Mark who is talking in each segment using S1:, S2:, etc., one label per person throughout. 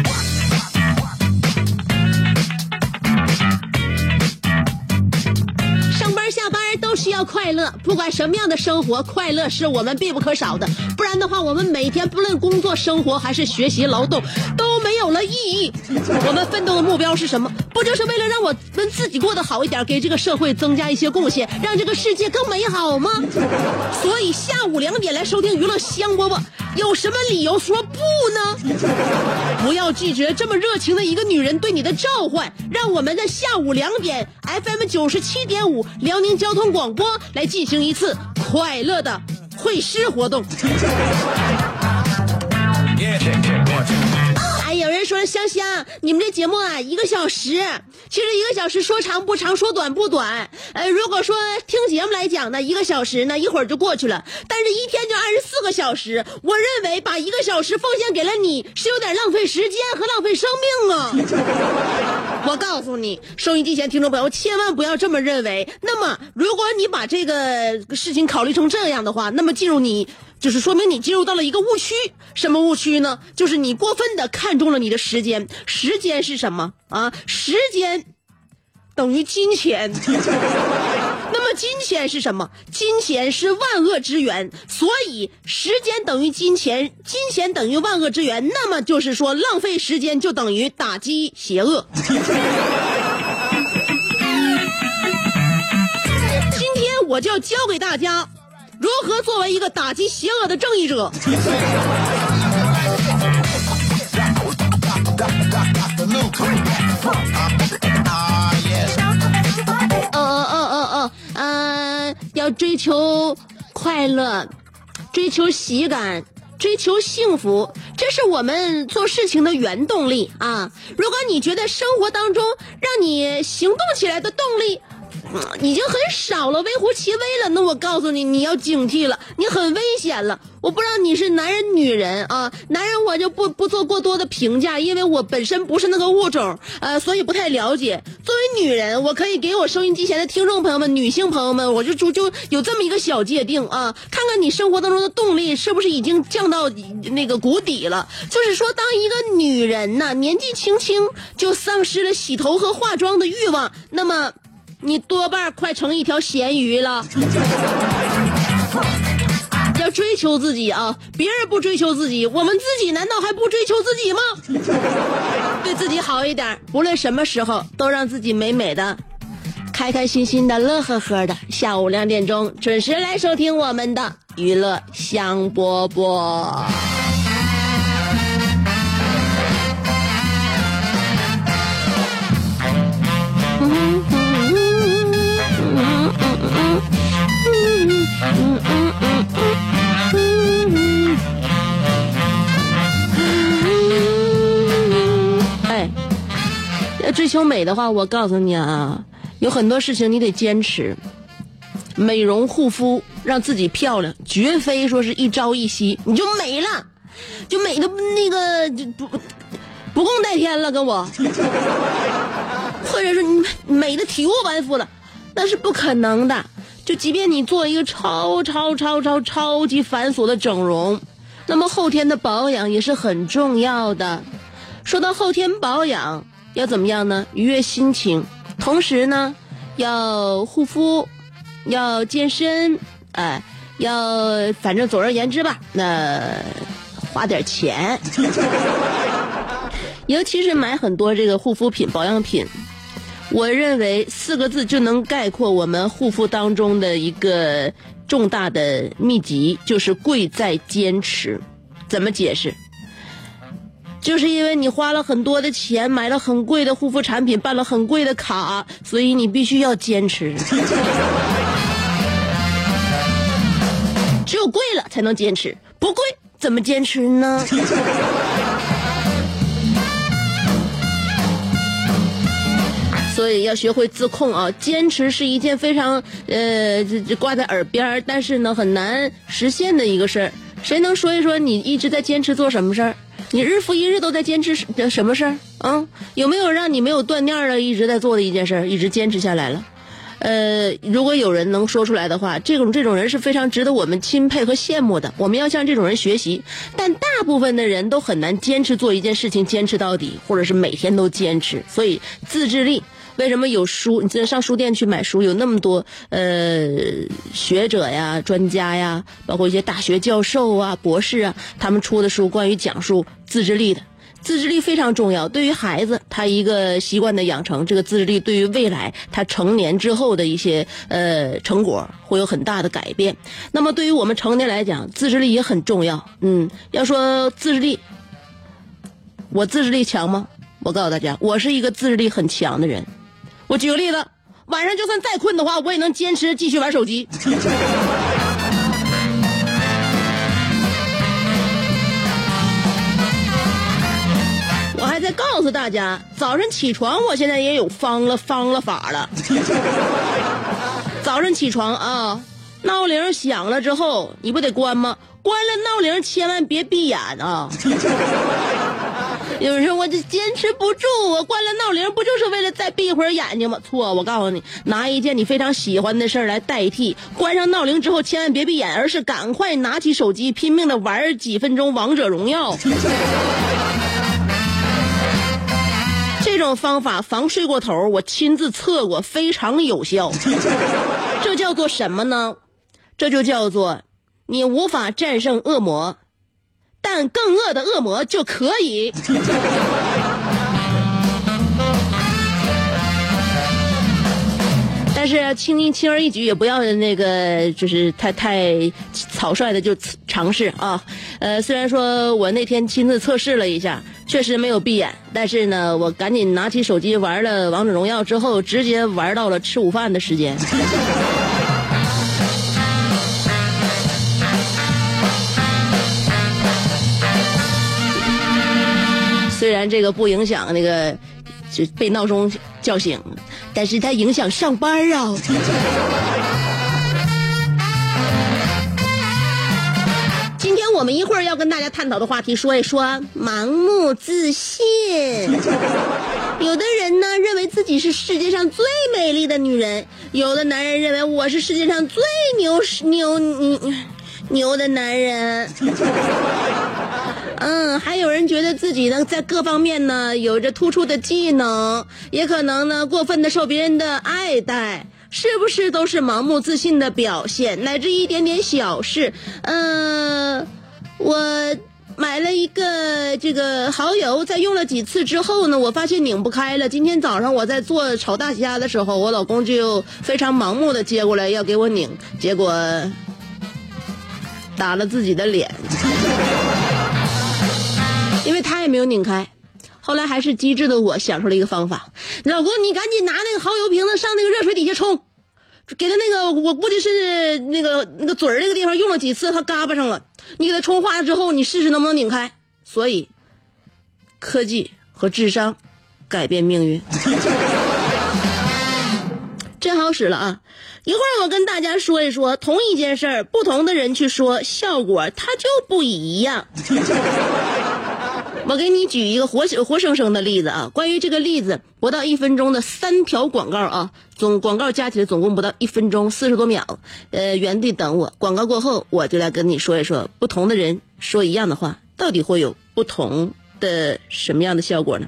S1: 班下班都需要快乐，不管什么样的生活，快乐是我们必不可少的。不然的话，我们每天不论工作、生活还是学习、劳动，都没有了意义。我们奋斗的目标是什么？不就是为了让我们自己过得好一点，给这个社会增加一些贡献，让这个世界更美好吗？所以下午两点来收听娱乐香饽饽，有什么理由说不呢？不要拒绝这么热情的一个女人对你的召唤，让我们在下午两点 FM 九十七点五辽宁交通广广播来进行一次快乐的会师活动。说香香，你们这节目啊，一个小时，其实一个小时说长不长，说短不短。呃，如果说听节目来讲呢，一个小时呢一会儿就过去了，但是一天就二十四个小时，我认为把一个小时奉献给了你是有点浪费时间和浪费生命啊。我告诉你，收音机前听众朋友千万不要这么认为。那么，如果你把这个事情考虑成这样的话，那么进入你就是说明你进入到了一个误区。什么误区呢？就是你过分的看重了你的时间。时间是什么啊？时间等于金钱。那么金钱是什么？金钱是万恶之源，所以时间等于金钱，金钱等于万恶之源。那么就是说，浪费时间就等于打击邪恶。今天我就要教给大家如何作为一个打击邪恶的正义者。
S2: The Luke. Ah, yes.
S1: 嗯嗯嗯嗯嗯嗯，要追求快乐，追求喜感，追求幸福，这是我们做事情的原动力啊！如果你觉得生活当中让你行动起来的动力。已经很少了，微乎其微了。那我告诉你，你要警惕了，你很危险了。我不知道你是男人女人啊，男人我就不不做过多的评价，因为我本身不是那个物种，呃，所以不太了解。作为女人，我可以给我收音机前的听众朋友们、女性朋友们，我就就就有这么一个小界定啊，看看你生活当中的动力是不是已经降到那个谷底了。就是说，当一个女人呐，年纪轻轻就丧失了洗头和化妆的欲望，那么。你多半快成一条咸鱼了。要追求自己啊！别人不追求自己，我们自己难道还不追求自己吗？对自己好一点，不论什么时候都让自己美美的、开开心心的、乐呵呵的。下午两点钟准时来收听我们的娱乐香饽饽。追求美的话，我告诉你啊，有很多事情你得坚持。美容护肤，让自己漂亮，绝非说是一朝一夕你就美了，就美的那个就不不共戴天了，跟我，或者是你美的体无完肤了，那是不可能的。就即便你做一个超超超超超级繁琐的整容，那么后天的保养也是很重要的。说到后天保养，要怎么样呢？愉悦心情，同时呢，要护肤，要健身，哎、要反正总而言之吧，那花点钱。尤其是买很多这个护肤品、保养品，我认为四个字就能概括我们护肤当中的一个重大的秘籍，就是贵在坚持。怎么解释？就是因为你花了很多的钱，买了很贵的护肤产品，办了很贵的卡，所以你必须要坚持。只有贵了才能坚持，不贵怎么坚持呢？所以要学会自控啊！坚持是一件非常呃，挂在耳边，但是呢很难实现的一个事儿。谁能说一说你一直在坚持做什么事儿？你日复一日都在坚持什什么事儿？啊，有没有让你没有断念的一直在做的一件事，一直坚持下来了？呃，如果有人能说出来的话，这种这种人是非常值得我们钦佩和羡慕的。我们要向这种人学习。但大部分的人都很难坚持做一件事情，坚持到底，或者是每天都坚持。所以自制力。为什么有书？你在上书店去买书，有那么多呃学者呀、专家呀，包括一些大学教授啊、博士啊，他们出的书关于讲述自制力的。自制力非常重要，对于孩子他一个习惯的养成，这个自制力对于未来他成年之后的一些呃成果会有很大的改变。那么对于我们成年来讲，自制力也很重要。嗯，要说自制力，我自制力强吗？我告诉大家，我是一个自制力很强的人。我举个例子，晚上就算再困的话，我也能坚持继续玩手机。我还在告诉大家，早上起床，我现在也有方了方了法了。早上起床啊，闹铃响了之后，你不得关吗？关了闹铃，千万别闭眼啊。有人说我这坚持不住，我关了闹铃，不就是为了再闭会儿眼睛吗？错，我告诉你，拿一件你非常喜欢的事儿来代替。关上闹铃之后，千万别闭眼，而是赶快拿起手机，拼命的玩几分钟王者荣耀。这种方法防睡过头，我亲自测过，非常有效。这叫做什么呢？这就叫做你无法战胜恶魔。但更恶的恶魔就可以。但是轻轻而易举也不要那个，就是太太草率的就尝试啊。呃，虽然说我那天亲自测试了一下，确实没有闭眼，但是呢，我赶紧拿起手机玩了王者荣耀之后，直接玩到了吃午饭的时间。虽然这个不影响那个就被闹钟叫醒，但是它影响上班啊。今天我们一会儿要跟大家探讨的话题，说一说盲目自信。有的人呢认为自己是世界上最美丽的女人，有的男人认为我是世界上最牛牛牛牛的男人。嗯，还有人觉得自己呢，在各方面呢有着突出的技能，也可能呢过分的受别人的爱戴，是不是都是盲目自信的表现？乃至一点点小事，嗯，我买了一个这个蚝油，在用了几次之后呢，我发现拧不开了。今天早上我在做炒大虾的时候，我老公就非常盲目的接过来要给我拧，结果打了自己的脸。因为他也没有拧开，后来还是机智的我想出了一个方法，老公，你赶紧拿那个蚝油瓶子上那个热水底下冲，给他那个我估计是那个那个嘴儿那个地方用了几次，它嘎巴上了，你给他冲化了之后，你试试能不能拧开。所以，科技和智商改变命运，开始了啊！一会儿我跟大家说一说，同一件事儿，不同的人去说，效果它就不一样。我给你举一个活活生生的例子啊！关于这个例子，不到一分钟的三条广告啊，总广告加起来总共不到一分钟，四十多秒。呃，原地等我，广告过后我就来跟你说一说，不同的人说一样的话，到底会有不同的什么样的效果呢？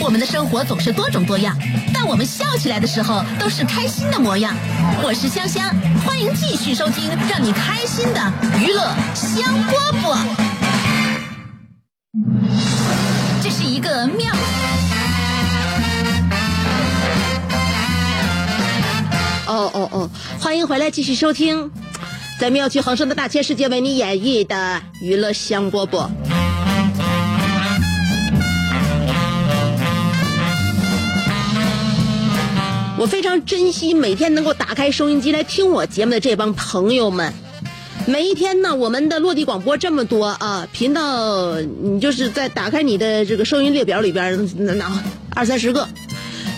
S3: 我们的生活总是多种多样，但我们笑起来的时候都是开心的模样。我是香香，欢迎继续收听让你开心的娱乐香饽饽。这是一个妙。
S1: 哦哦哦，欢迎回来，继续收听，在妙趣横生的大千世界为你演绎的娱乐香饽饽。我非常珍惜每天能够打开收音机来听我节目的这帮朋友们。每一天呢，我们的落地广播这么多啊，频道你就是在打开你的这个收音列表里边，那那二三十个，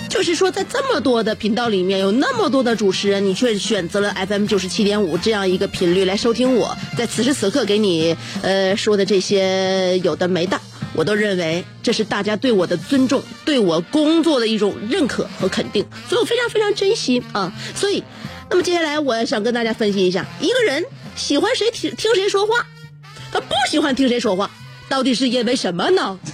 S1: 就是说在这么多的频道里面，有那么多的主持人，你却选择了 FM 九十七点五这样一个频率来收听我在此时此刻给你呃说的这些有的没的。我都认为这是大家对我的尊重，对我工作的一种认可和肯定，所以我非常非常珍惜啊。所以，那么接下来我想跟大家分析一下，一个人喜欢谁听听谁说话，他不喜欢听谁说话，到底是因为什么呢？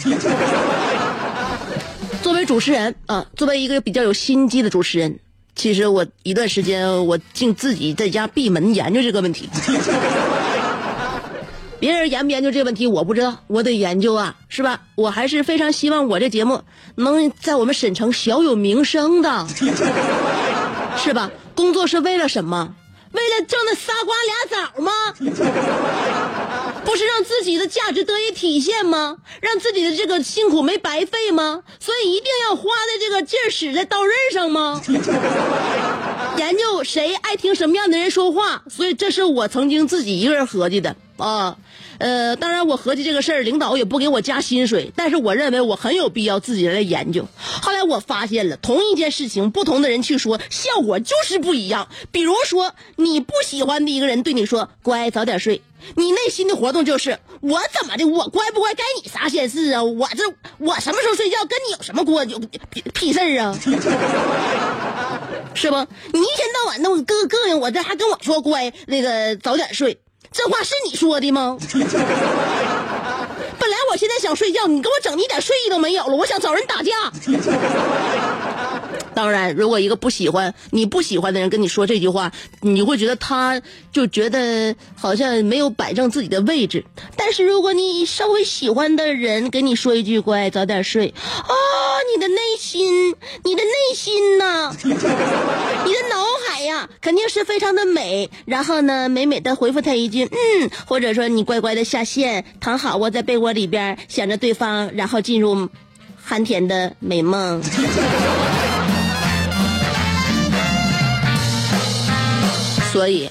S1: 作为主持人啊，作为一个比较有心机的主持人，其实我一段时间我竟自己在家闭门研究这个问题。别人研不研究这问题我不知道，我得研究啊，是吧？我还是非常希望我这节目能在我们省城小有名声的，是吧？工作是为了什么？为了挣那仨瓜俩枣吗？不是让自己的价值得以体现吗？让自己的这个辛苦没白费吗？所以一定要花的这个劲儿使在刀刃上吗？研究谁爱听什么样的人说话，所以这是我曾经自己一个人合计的啊。呃，当然我合计这个事儿，领导也不给我加薪水，但是我认为我很有必要自己来研究。后来我发现了，同一件事情，不同的人去说，效果就是不一样。比如说，你不喜欢的一个人对你说“乖，早点睡”，你内心的活动就是“我怎么的，我乖不乖，该你啥闲事啊？我这我什么时候睡觉跟你有什么关有屁屁事儿啊？是不？你一天到晚那么膈膈应我，这还跟我说乖，那个早点睡。这话是你说的吗？本来我现在想睡觉，你给我整的一点睡意都没有了。我想找人打架。当然，如果一个不喜欢你不喜欢的人跟你说这句话，你会觉得他就觉得好像没有摆正自己的位置。但是如果你稍微喜欢的人跟你说一句“乖，早点睡”，啊，你的内心，你的内心呢，你的脑海呀，肯定是非常的美。然后呢，美美的回复他一句“嗯”，或者说你乖乖的下线，躺好窝在被窝里边，想着对方，然后进入酣甜的美梦。所以，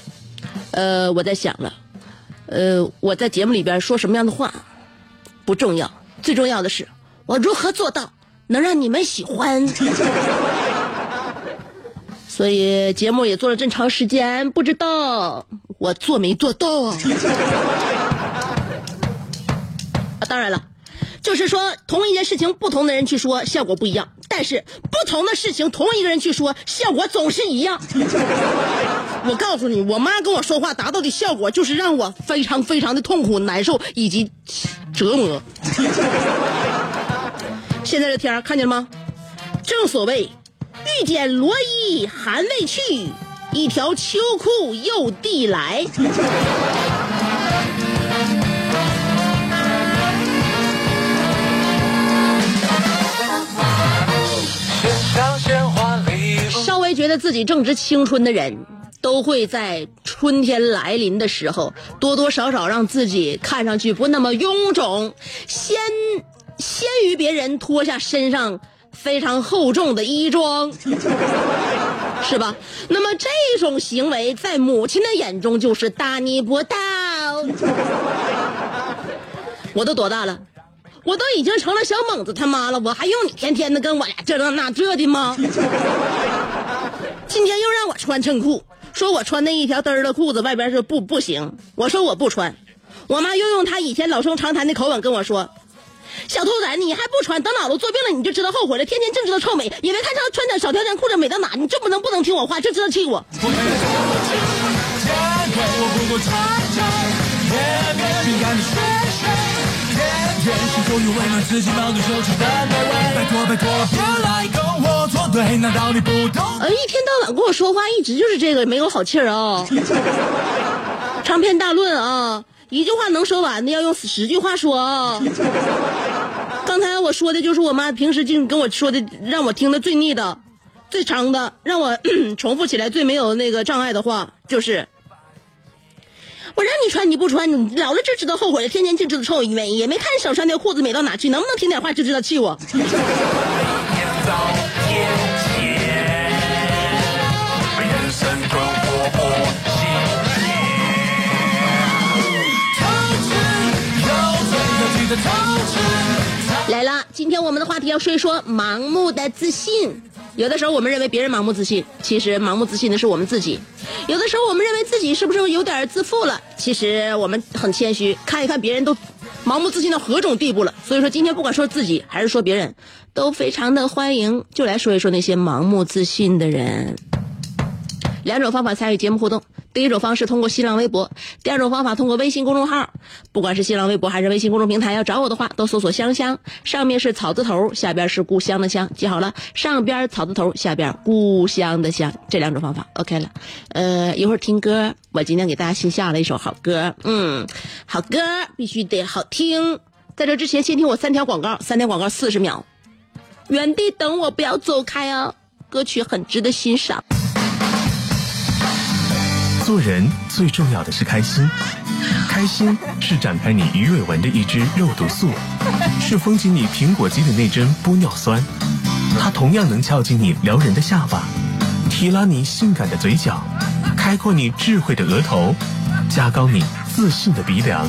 S1: 呃，我在想了，呃，我在节目里边说什么样的话不重要，最重要的是我如何做到能让你们喜欢。所以节目也做了这么长时间，不知道我做没做到啊？啊，当然了。就是说，同一件事情，不同的人去说，效果不一样。但是，不同的事情，同一个人去说，效果总是一样。我告诉你，我妈跟我说话达到的效果，就是让我非常非常的痛苦、难受以及折磨。现在这天看见了吗？正所谓，遇见罗衣还未去，一条秋裤又递来。自己正值青春的人，都会在春天来临的时候，多多少少让自己看上去不那么臃肿，先先于别人脱下身上非常厚重的衣装，是吧？那么这种行为在母亲的眼中就是大逆不道。我都多大了？我都已经成了小猛子他妈了，我还用你天天的跟我俩这这那这的吗？今天又让我穿衬裤，说我穿那一条嘚儿的裤子外边是不不行，我说我不穿。我妈又用她以前老生常谈的口吻跟我说：“小兔崽，你还不穿，等老了做病了你就知道后悔了。天天净知道臭美，以为看上穿点小条件裤子美到哪？你就不能不能听我话，就知道气我。呃，一天到晚跟我说话，一直就是这个没有好气儿啊，长篇大论啊，一句话能说完的要用十句话说。啊。刚才我说的就是我妈平时净跟我说的，让我听的最腻的、最长的，让我 重复起来最没有那个障碍的话，就是我让你穿你不穿，你老了就知道后悔了，天天净知道臭美，也没看手上条裤子美到哪去，能不能听点话就知道气我。来了，今天我们的话题要说一说盲目的自信。有的时候我们认为别人盲目自信，其实盲目自信的是我们自己。有的时候我们认为自己是不是有点自负了，其实我们很谦虚，看一看别人都盲目自信到何种地步了。所以说今天不管说自己还是说别人，都非常的欢迎，就来说一说那些盲目自信的人。两种方法参与节目互动，第一种方式通过新浪微博，第二种方法通过微信公众号。不管是新浪微博还是微信公众平台，要找我的话，都搜索“香香”，上面是草字头，下边是故乡的乡，记好了，上边草字头，下边故乡的乡，这两种方法 OK 了。呃，一会儿听歌，我今天给大家新下了一首好歌，嗯，好歌必须得好听。在这之前，先听我三条广告，三条广告四十秒，原地等我，不要走开啊！歌曲很值得欣赏。
S4: 做人最重要的是开心，开心是展开你鱼尾纹的一支肉毒素，是封紧你苹果肌的那针玻尿酸，它同样能翘起你撩人的下巴，提拉你性感的嘴角，开阔你智慧的额头，加高你自信的鼻梁。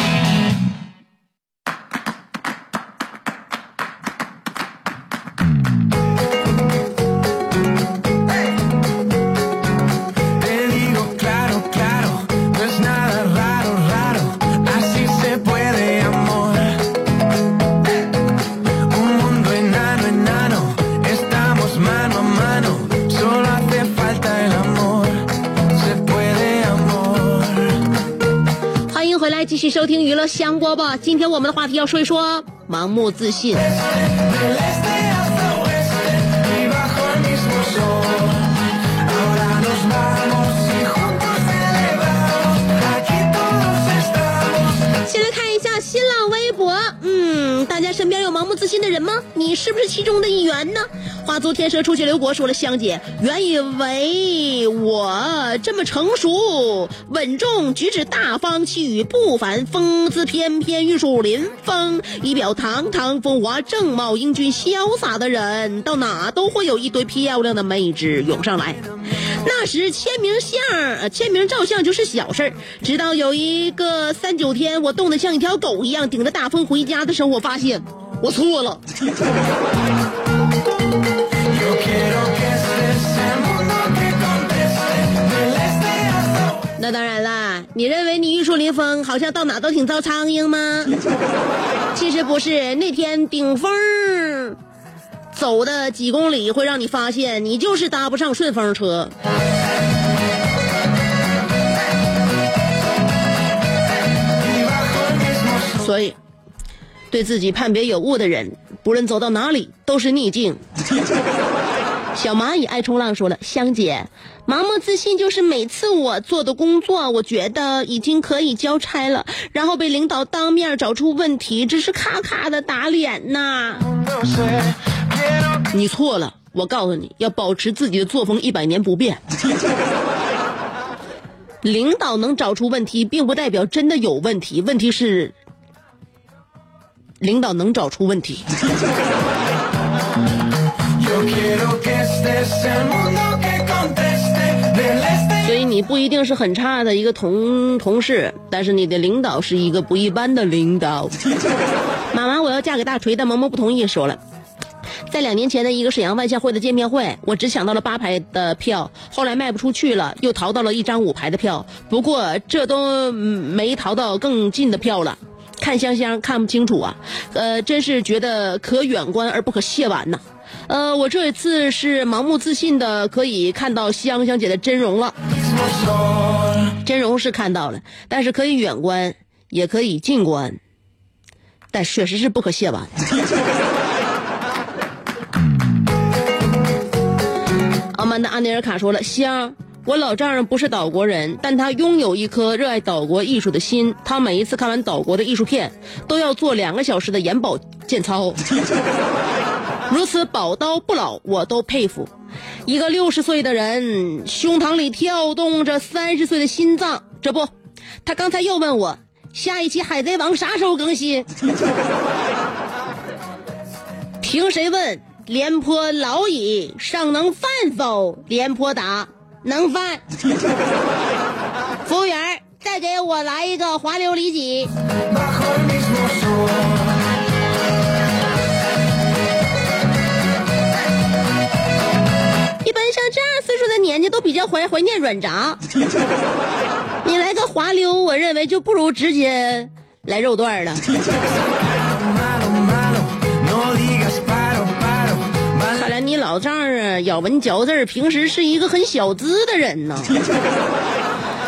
S1: 香锅吧。今天我们的话题要说一说盲目自信。自信的人吗？你是不是其中的一员呢？花足天蛇出去刘国说了，香姐，原以为我这么成熟、稳重、举止大方、气宇不凡、风姿翩翩、玉树临风、仪表堂堂、风华正茂、英俊潇洒的人，到哪都会有一堆漂亮的妹纸涌上来。那时签名相、呃签名照相就是小事儿，直到有一个三九天，我冻得像一条狗一样，顶着大风回家的时候，我发现我错了。那当然啦，你认为你玉树临风，好像到哪都挺遭苍蝇吗？其实不是，那天顶风走的几公里，会让你发现你就是搭不上顺风车。所以，对自己判别有误的人，不论走到哪里都是逆境。小蚂蚁爱冲浪说了：“香姐，盲目自信就是每次我做的工作，我觉得已经可以交差了，然后被领导当面找出问题，只是咔咔的打脸呐。你错了，我告诉你要保持自己的作风一百年不变。领导能找出问题，并不代表真的有问题，问题是领导能找出问题。所以你不一定是很差的一个同同事，但是你的领导是一个不一般的领导。妈妈，我要嫁给大锤，但萌萌不同意，说了。在两年前的一个沈阳万象汇的见面会，我只抢到了八排的票，后来卖不出去了，又淘到了一张五排的票。不过这都嗯没淘到更近的票了。看香香看不清楚啊，呃，真是觉得可远观而不可亵玩呐。呃，我这一次是盲目自信的，可以看到香香姐的真容了。真容是看到了，但是可以远观，也可以近观，但确实是不可亵玩。阿 曼达安尼尔卡说了：“香，我老丈人不是岛国人，但他拥有一颗热爱岛国艺术的心。他每一次看完岛国的艺术片，都要做两个小时的眼保健操。如此宝刀不老，我都佩服。一个六十岁的人，胸膛里跳动着三十岁的心脏。这不，他刚才又问我，下一期《海贼王》啥时候更新？凭谁问？廉颇老矣，尚能饭否？廉颇答：能饭。服务员，再给我来一个滑溜里脊。一般像这样岁数的年纪都比较怀怀念软炸，你来个滑溜，我认为就不如直接来肉段了。老丈人啊咬文嚼字儿，平时是一个很小资的人呢。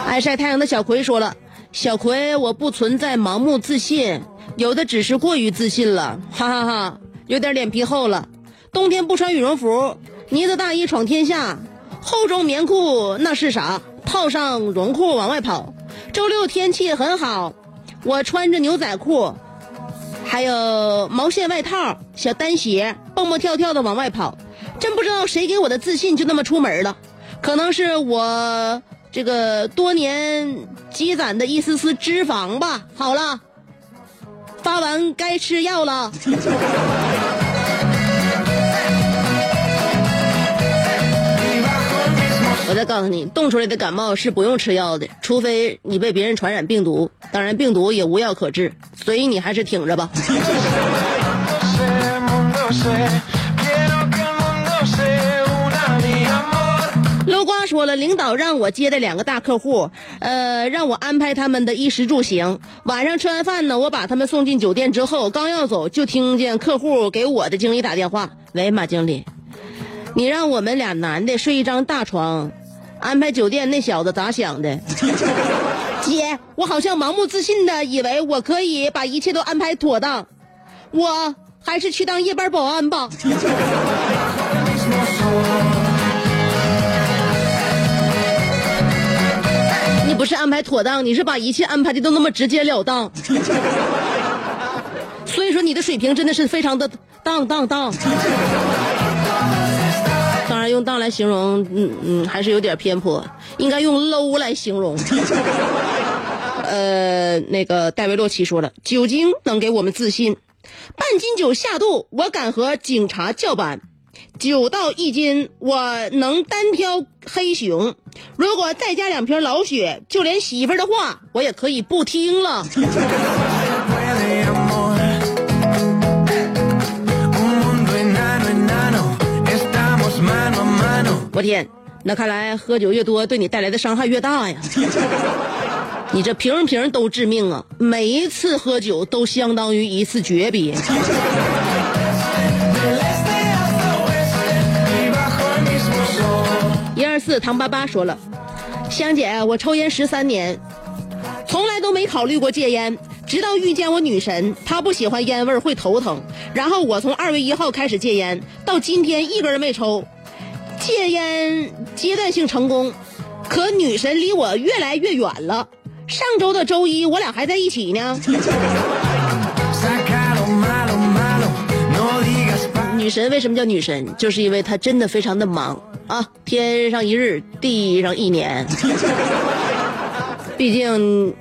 S1: 爱 晒太阳的小葵说了：“小葵，我不存在盲目自信，有的只是过于自信了，哈哈哈有点脸皮厚了。冬天不穿羽绒服，呢子大衣闯天下，厚重棉裤那是啥？套上绒裤往外跑。周六天气很好，我穿着牛仔裤，还有毛线外套、小单鞋，蹦蹦跳跳的往外跑。真不知道谁给我的自信就那么出门了，可能是我这个多年积攒的一丝丝脂肪吧。好了，发完该吃药了。我再告诉你，冻出来的感冒是不用吃药的，除非你被别人传染病毒，当然病毒也无药可治，所以你还是挺着吧。楼瓜说了，领导让我接待两个大客户，呃，让我安排他们的衣食住行。晚上吃完饭呢，我把他们送进酒店之后，刚要走，就听见客户给我的经理打电话：“喂，马经理，你让我们俩男的睡一张大床，安排酒店那小子咋想的？” 姐，我好像盲目自信的以为我可以把一切都安排妥当，我还是去当夜班保安吧。不是安排妥当，你是把一切安排的都那么直截了当。所以说你的水平真的是非常的当当当。当然用当来形容，嗯嗯，还是有点偏颇，应该用 low 来形容。呃，那个戴维洛奇说了，酒精能给我们自信，半斤酒下肚，我敢和警察叫板。九到一斤，我能单挑黑熊。如果再加两瓶老雪，就连媳妇儿的话，我也可以不听了。我天，那看来喝酒越多，对你带来的伤害越大呀！你这瓶瓶都致命啊！每一次喝酒都相当于一次诀别。四唐八八说了，香姐，我抽烟十三年，从来都没考虑过戒烟，直到遇见我女神，她不喜欢烟味儿会头疼，然后我从二月一号开始戒烟，到今天一根没抽，戒烟阶段性成功，可女神离我越来越远了。上周的周一，我俩还在一起呢。女神为什么叫女神？就是因为她真的非常的忙啊，天上一日，地上一年。毕竟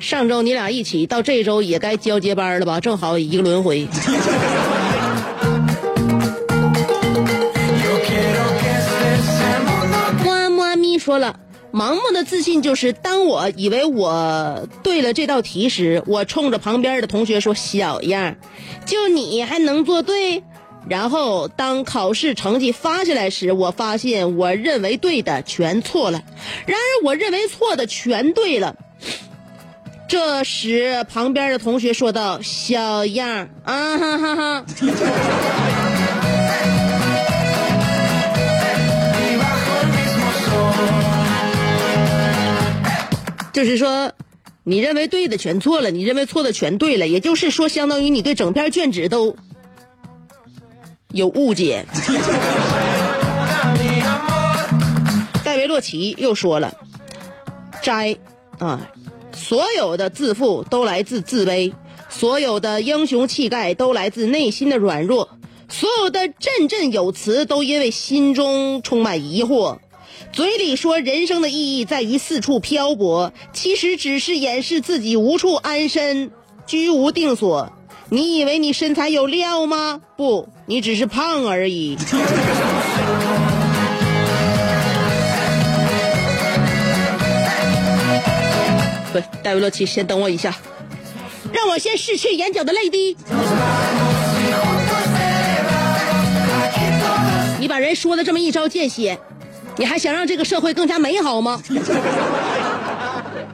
S1: 上周你俩一起，到这周也该交接班了吧？正好一个轮回。妈妈咪说了，盲目的自信就是当我以为我对了这道题时，我冲着旁边的同学说：“小样，就你还能做对？”然后当考试成绩发下来时，我发现我认为对的全错了，然而我认为错的全对了。这时，旁边的同学说道：“小样啊哈哈哈！” 就是说，你认为对的全错了，你认为错的全对了，也就是说，相当于你对整篇卷纸都有误解。戴维洛奇又说了，摘啊，所有的自负都来自自卑，所有的英雄气概都来自内心的软弱，所有的振振有词都因为心中充满疑惑。嘴里说人生的意义在于四处漂泊，其实只是掩饰自己无处安身，居无定所。你以为你身材有料吗？不，你只是胖而已。不，戴维洛奇，先等我一下，让我先拭去眼角的泪滴。你把人说的这么一招见血，你还想让这个社会更加美好吗？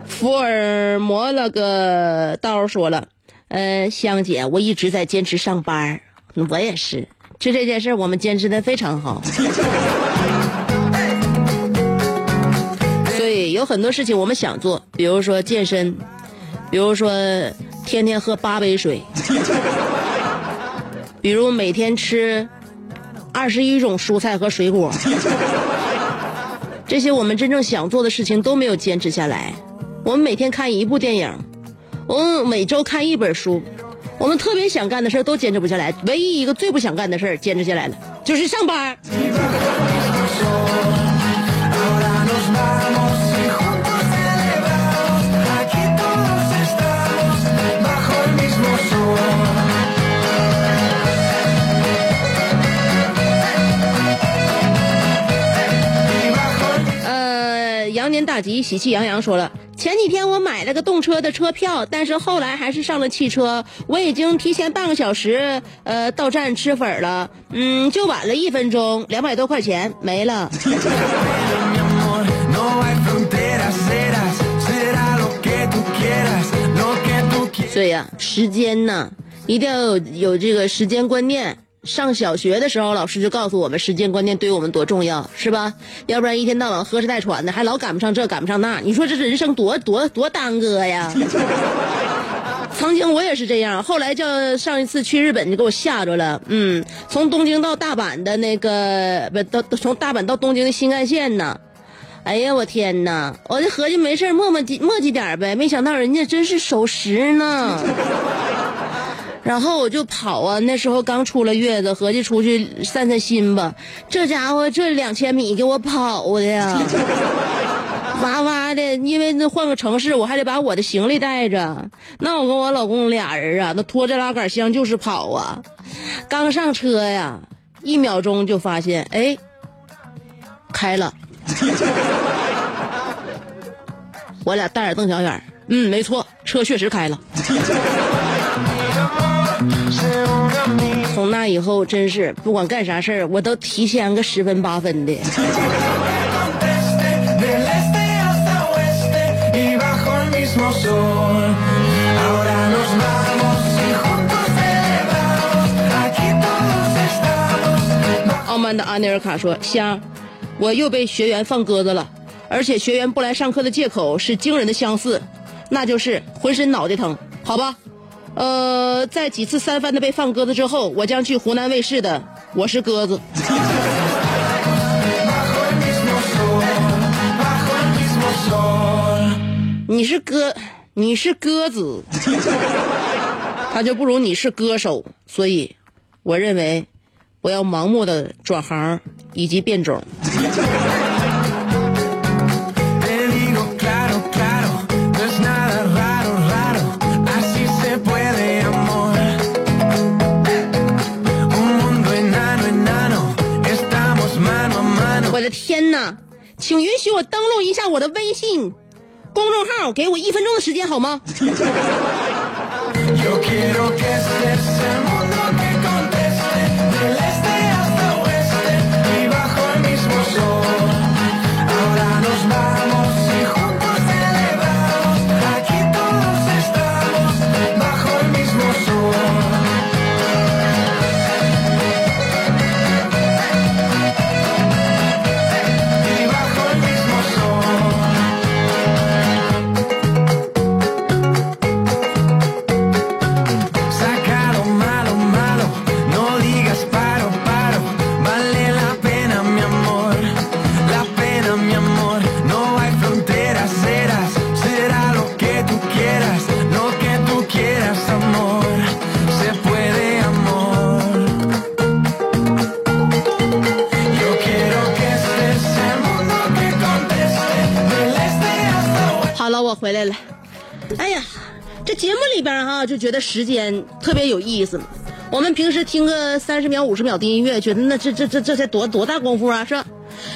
S1: 福尔摩了个刀说了，呃，香姐，我一直在坚持上班，我也是，就这件事，我们坚持的非常好。所以有很多事情我们想做，比如说健身，比如说天天喝八杯水，比如每天吃二十一种蔬菜和水果。这些我们真正想做的事情都没有坚持下来。我们每天看一部电影，我们每周看一本书，我们特别想干的事都坚持不下来。唯一一个最不想干的事坚持下来了，就是上班。
S5: 儿
S1: 呃，羊年大吉，喜气洋洋说了，前几天我买了个动车的车票，但是后来还是上了汽车。我已经提前半个小时，呃，到站吃粉儿了，嗯，就晚了一分钟，两百多块钱没了。所以啊，时间呢，一定要有有这个时间观念。上小学的时候，老师就告诉我们时间观念对我们多重要，是吧？要不然一天到晚喝哧带喘的，还老赶不上这赶不上那，你说这人生多多多耽搁呀！曾经我也是这样，后来叫上一次去日本就给我吓着了。嗯，从东京到大阪的那个不到从大阪到东京的新干线呢，哎呀我天哪！我就合计没事磨磨叽磨叽点呗，没想到人家真是守时呢。然后我就跑啊，那时候刚出了月子，合计出去散散心吧。这家伙这两千米给我跑的呀，哇哇的，因为那换个城市，我还得把我的行李带着。那我跟我老公俩人啊，那拖着拉杆箱就是跑啊。刚上车呀，一秒钟就发现，哎，开了。我俩大眼瞪小眼嗯，没错，车确实开了。从那以后真是不管干啥事儿我都提前个十分八分的。奥曼的阿内尔卡说香我又被学员放鸽子了而且学员不来上课的借口是惊人的相似那就是浑身脑袋疼好吧？呃，在几次三番的被放鸽子之后，我将去湖南卫视的《我是鸽子》。你是鸽，你是鸽子，他就不如你是歌手，所以，我认为，不要盲目的转行以及变种。”那，请允许我登录一下我的微信公众号，给我一分钟的时间好吗？边哈、就觉得时间特别有意思。我们平时听个三十秒、五十秒的音乐，觉得那这这这这才多多大功夫啊，是吧？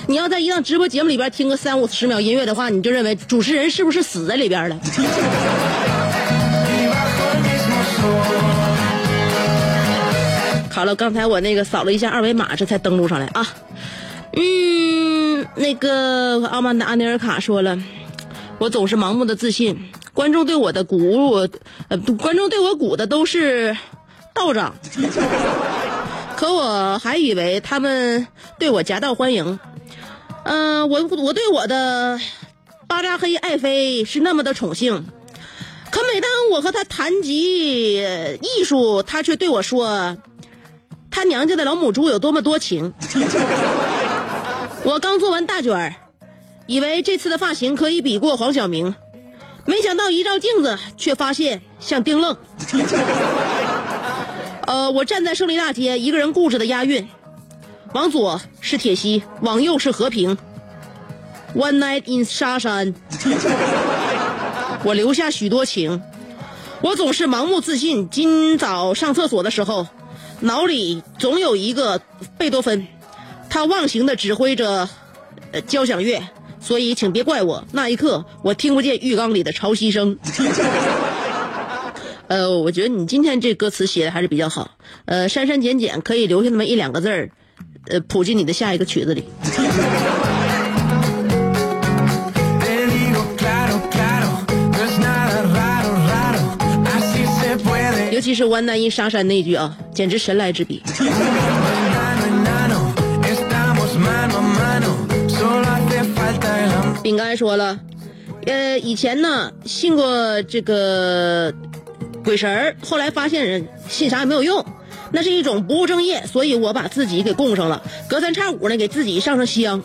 S1: 你要在一档直播节目里边听个三五十秒音乐的话，你就认为主持人是不是死在里边了？好了，刚才我那个扫了一下二维码，这才登录上来啊。嗯，那个傲慢的阿尼尔卡说了，我总是盲目的自信，观众对我的鼓，呃，观众对我鼓的都是道长。可 可我还以为他们对我夹道欢迎。嗯、我我对我的巴扎黑爱妃是那么的宠幸，可每当我和他谈及艺术，他却对我说，他娘家的老母猪有多么多情。我刚做完大卷儿，以为这次的发型可以比过黄晓明，没想到一照镜子，却发现像丁愣。呃，我站在胜利大街，一个人固执的押韵，往左是铁西，往右是和平。One night in 沙山，我留下许多情。我总是盲目自信。今早上厕所的时候，脑里总有一个贝多芬，他忘形的指挥着呃交响乐，所以请别怪我。那一刻，我听不见浴缸里的潮汐声。呃，我觉得你今天这歌词写的还是比较好。呃，删删减减可以留下那么一两个字儿，呃，谱进你的下一个曲子里。尤其是湾南因沙山那句啊，简直神来之笔。饼干说了，呃，以前呢信过这个鬼神儿，后来发现人信啥也没有用，那是一种不务正业，所以我把自己给供上了，隔三差五呢给自己上上香，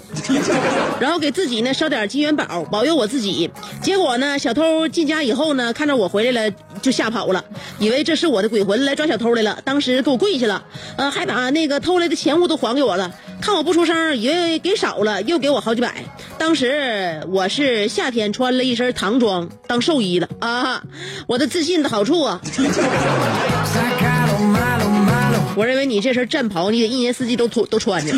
S1: 然后给自己呢烧点金元宝，保佑我自己。结果呢，小偷进家以后呢，看着我回来了就吓跑了，以为这是我的鬼魂来抓小偷来了，当时给我跪下了，呃，还把那个偷来的钱物都还给我了。看我不出声，以为给少了，又给我好几百。当时我是夏天穿了一身唐装当寿衣的啊！我的自信的好处啊 我认为你这身战袍，你得一年四季都脱都穿着。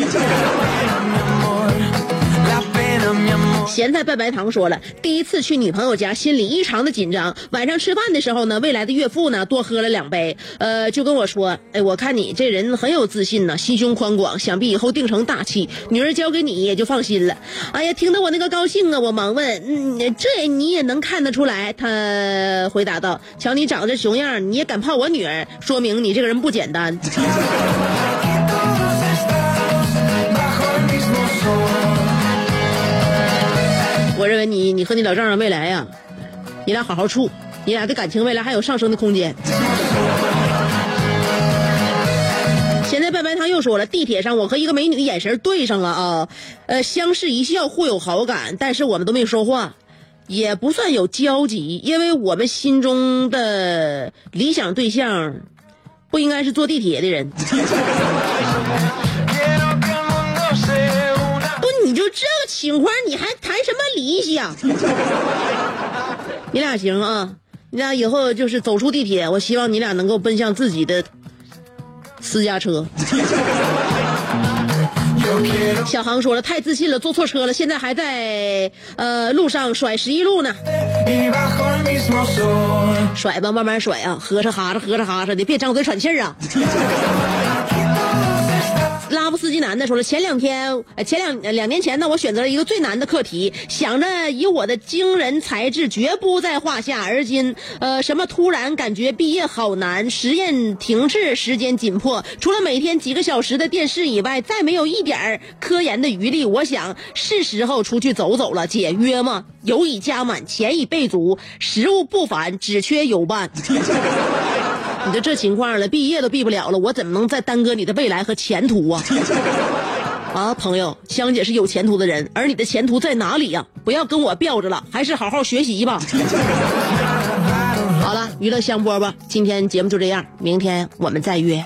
S1: 咸菜拌白糖说了，第一次去女朋友家，心里异常的紧张。晚上吃饭的时候呢，未来的岳父呢多喝了两杯，呃，就跟我说，哎，我看你这人很有自信呢，心胸宽广，想必以后定成大器，女儿交给你也就放心了。哎呀，听得我那个高兴啊，我忙问，嗯，这你也能看得出来？他回答道，瞧你长这熊样，你也敢泡我女儿，说明你这个人不简单。我认为你你和你老丈人未来呀、你俩好好处，你俩的感情未来还有上升的空间。现在白白糖又说了，地铁上我和一个美女的眼神对上了啊，呃，相视一笑，互有好感，但是我们都没说话，也不算有交集，因为我们心中的理想对象不应该是坐地铁的人。
S5: 警
S1: 花，你还谈什么理想？你俩行啊，你俩以后就是走出地铁，我希望你俩能够奔向自己的私家车。小航说了，太自信了，坐错车了，现在还在呃路上甩十一路呢，甩吧，慢慢甩啊，喝着哈着，喝着哈着的，别张嘴喘气儿啊。拉布斯基男的说了，前两天，前两两年前呢，我选择了一个最难的课题，想着以我的惊人才智绝不在话下。而今，呃，什么突然感觉毕业好难，实验停滞，时间紧迫，除了每天几个小时的电视以外，再没有一点儿科研的余力。我想是时候出去走走了。解约吗？油已加满，钱已备足，食物不凡，只缺有伴。你都这情况了，毕业都毕不了了，我怎么能再耽搁你的未来和前途啊？啊，朋友，香姐是有前途的人，而你的前途在哪里呀、不要跟我吊着了，还是好好学习吧。好了，娱乐香饽饽，今天节目就这样，明天我们再约。